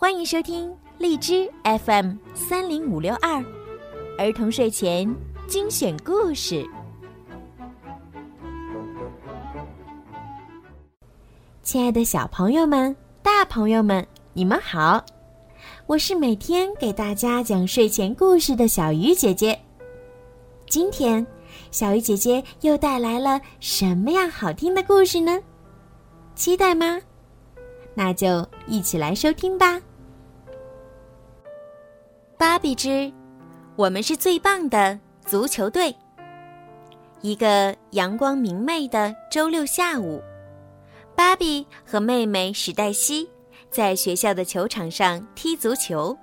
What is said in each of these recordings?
欢迎收听荔枝 FM 三零五六二儿童睡前精选故事。亲爱的小朋友们、大朋友们，你们好！我是每天给大家讲睡前故事的小鱼姐姐。今天，小鱼姐姐又带来了什么样好听的故事呢？期待吗？那就一起来收听吧。芭比之，我们是最棒的足球队。一个阳光明媚的周六下午，芭比和妹妹史黛西在学校的球场上踢足球。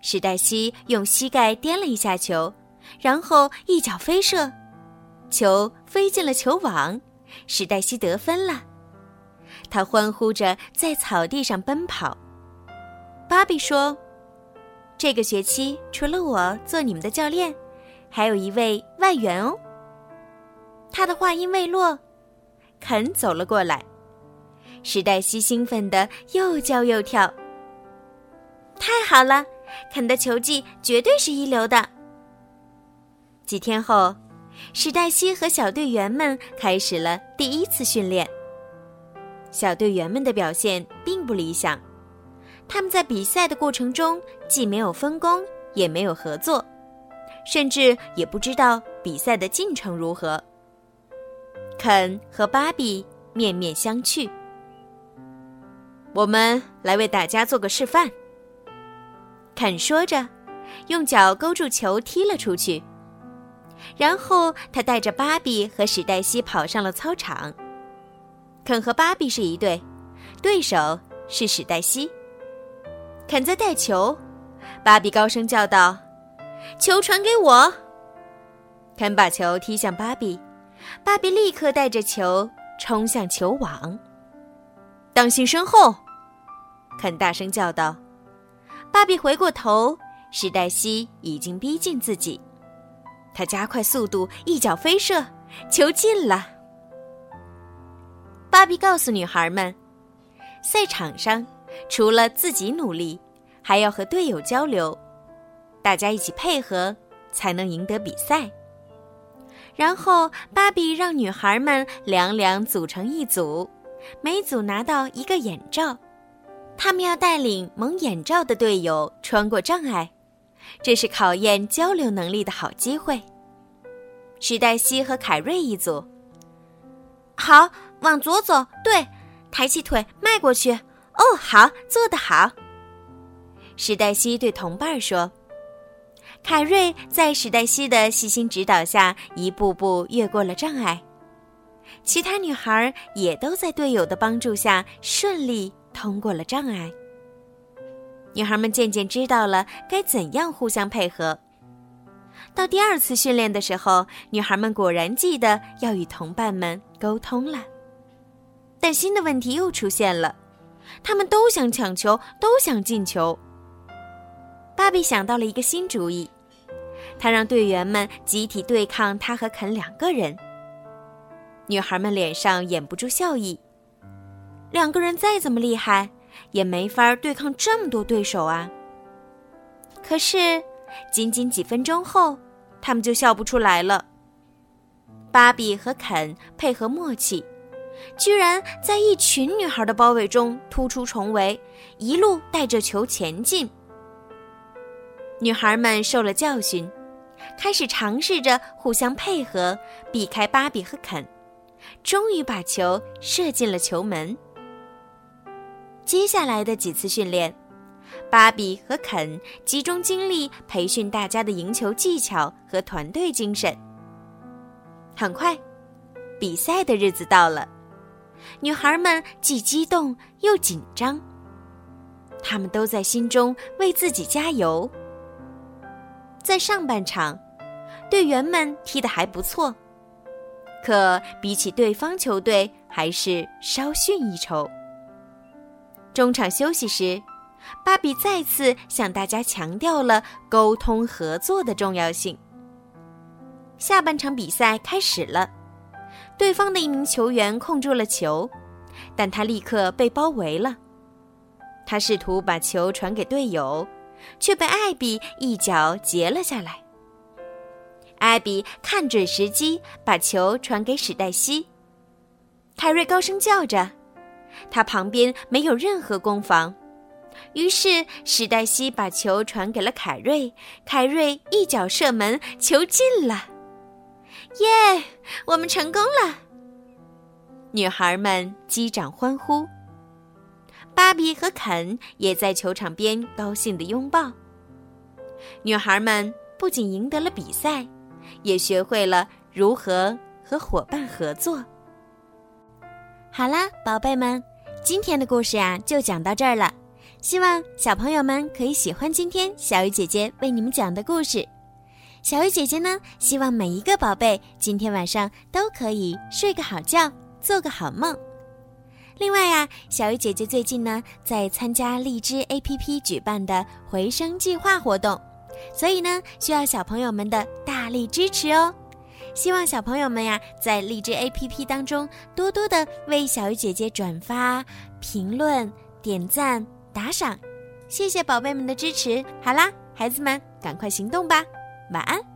史黛西用膝盖颠了一下球，然后一脚飞射，球飞进了球网，史黛西得分了。她欢呼着在草地上奔跑。芭比说。这个学期除了我做你们的教练，还有一位外援哦。他的话音未落，肯走了过来。史黛西兴奋的又叫又跳。太好了，肯的球技绝对是一流的。几天后，史黛西和小队员们开始了第一次训练。小队员们的表现并不理想。他们在比赛的过程中既没有分工，也没有合作，甚至也不知道比赛的进程如何。肯和芭比面面相觑。我们来为大家做个示范。肯说着，用脚勾住球踢了出去，然后他带着芭比和史黛西跑上了操场。肯和芭比是一对，对手是史黛西。肯在带球，芭比高声叫道：“球传给我！”肯把球踢向芭比，芭比立刻带着球冲向球网。当心身后！肯大声叫道。芭比回过头，史黛西已经逼近自己，他加快速度，一脚飞射，球进了。芭比告诉女孩们，赛场上。除了自己努力，还要和队友交流，大家一起配合，才能赢得比赛。然后，芭比让女孩们两两组成一组，每组拿到一个眼罩，他们要带领蒙眼罩的队友穿过障碍，这是考验交流能力的好机会。史黛西和凯瑞一组，好，往左走，对，抬起腿，迈过去。哦，好，做得好。史黛西对同伴说：“凯瑞在史黛西的细心指导下，一步步越过了障碍。其他女孩也都在队友的帮助下顺利通过了障碍。女孩们渐渐知道了该怎样互相配合。到第二次训练的时候，女孩们果然记得要与同伴们沟通了。但新的问题又出现了。”他们都想抢球，都想进球。芭比想到了一个新主意，他让队员们集体对抗他和肯两个人。女孩们脸上掩不住笑意。两个人再怎么厉害，也没法对抗这么多对手啊。可是，仅仅几分钟后，他们就笑不出来了。芭比和肯配合默契。居然在一群女孩的包围中突出重围，一路带着球前进。女孩们受了教训，开始尝试着互相配合，避开芭比和肯，终于把球射进了球门。接下来的几次训练，芭比和肯集中精力培训大家的赢球技巧和团队精神。很快，比赛的日子到了。女孩们既激动又紧张，她们都在心中为自己加油。在上半场，队员们踢得还不错，可比起对方球队还是稍逊一筹。中场休息时，芭比再次向大家强调了沟通合作的重要性。下半场比赛开始了。对方的一名球员控住了球，但他立刻被包围了。他试图把球传给队友，却被艾比一脚截了下来。艾比看准时机，把球传给史黛西。凯瑞高声叫着，他旁边没有任何攻防。于是史黛西把球传给了凯瑞，凯瑞一脚射门，球进了。耶，我们成功了！女孩们击掌欢呼。芭比和肯也在球场边高兴地拥抱。女孩们不仅赢得了比赛，也学会了如何和伙伴合作。好啦，宝贝们，今天的故事呀就讲到这儿了。希望小朋友们可以喜欢今天小鱼姐姐为你们讲的故事。小鱼姐姐呢，希望每一个宝贝今天晚上都可以睡个好觉，做个好梦。另外呀，小鱼姐姐最近呢在参加荔枝 APP 举办的回声计划活动，所以呢需要小朋友们的大力支持哦。希望小朋友们呀在荔枝 APP 当中多多的为小鱼姐姐转发、评论、点赞、打赏，谢谢宝贝们的支持。好啦，孩子们，赶快行动吧，晚安。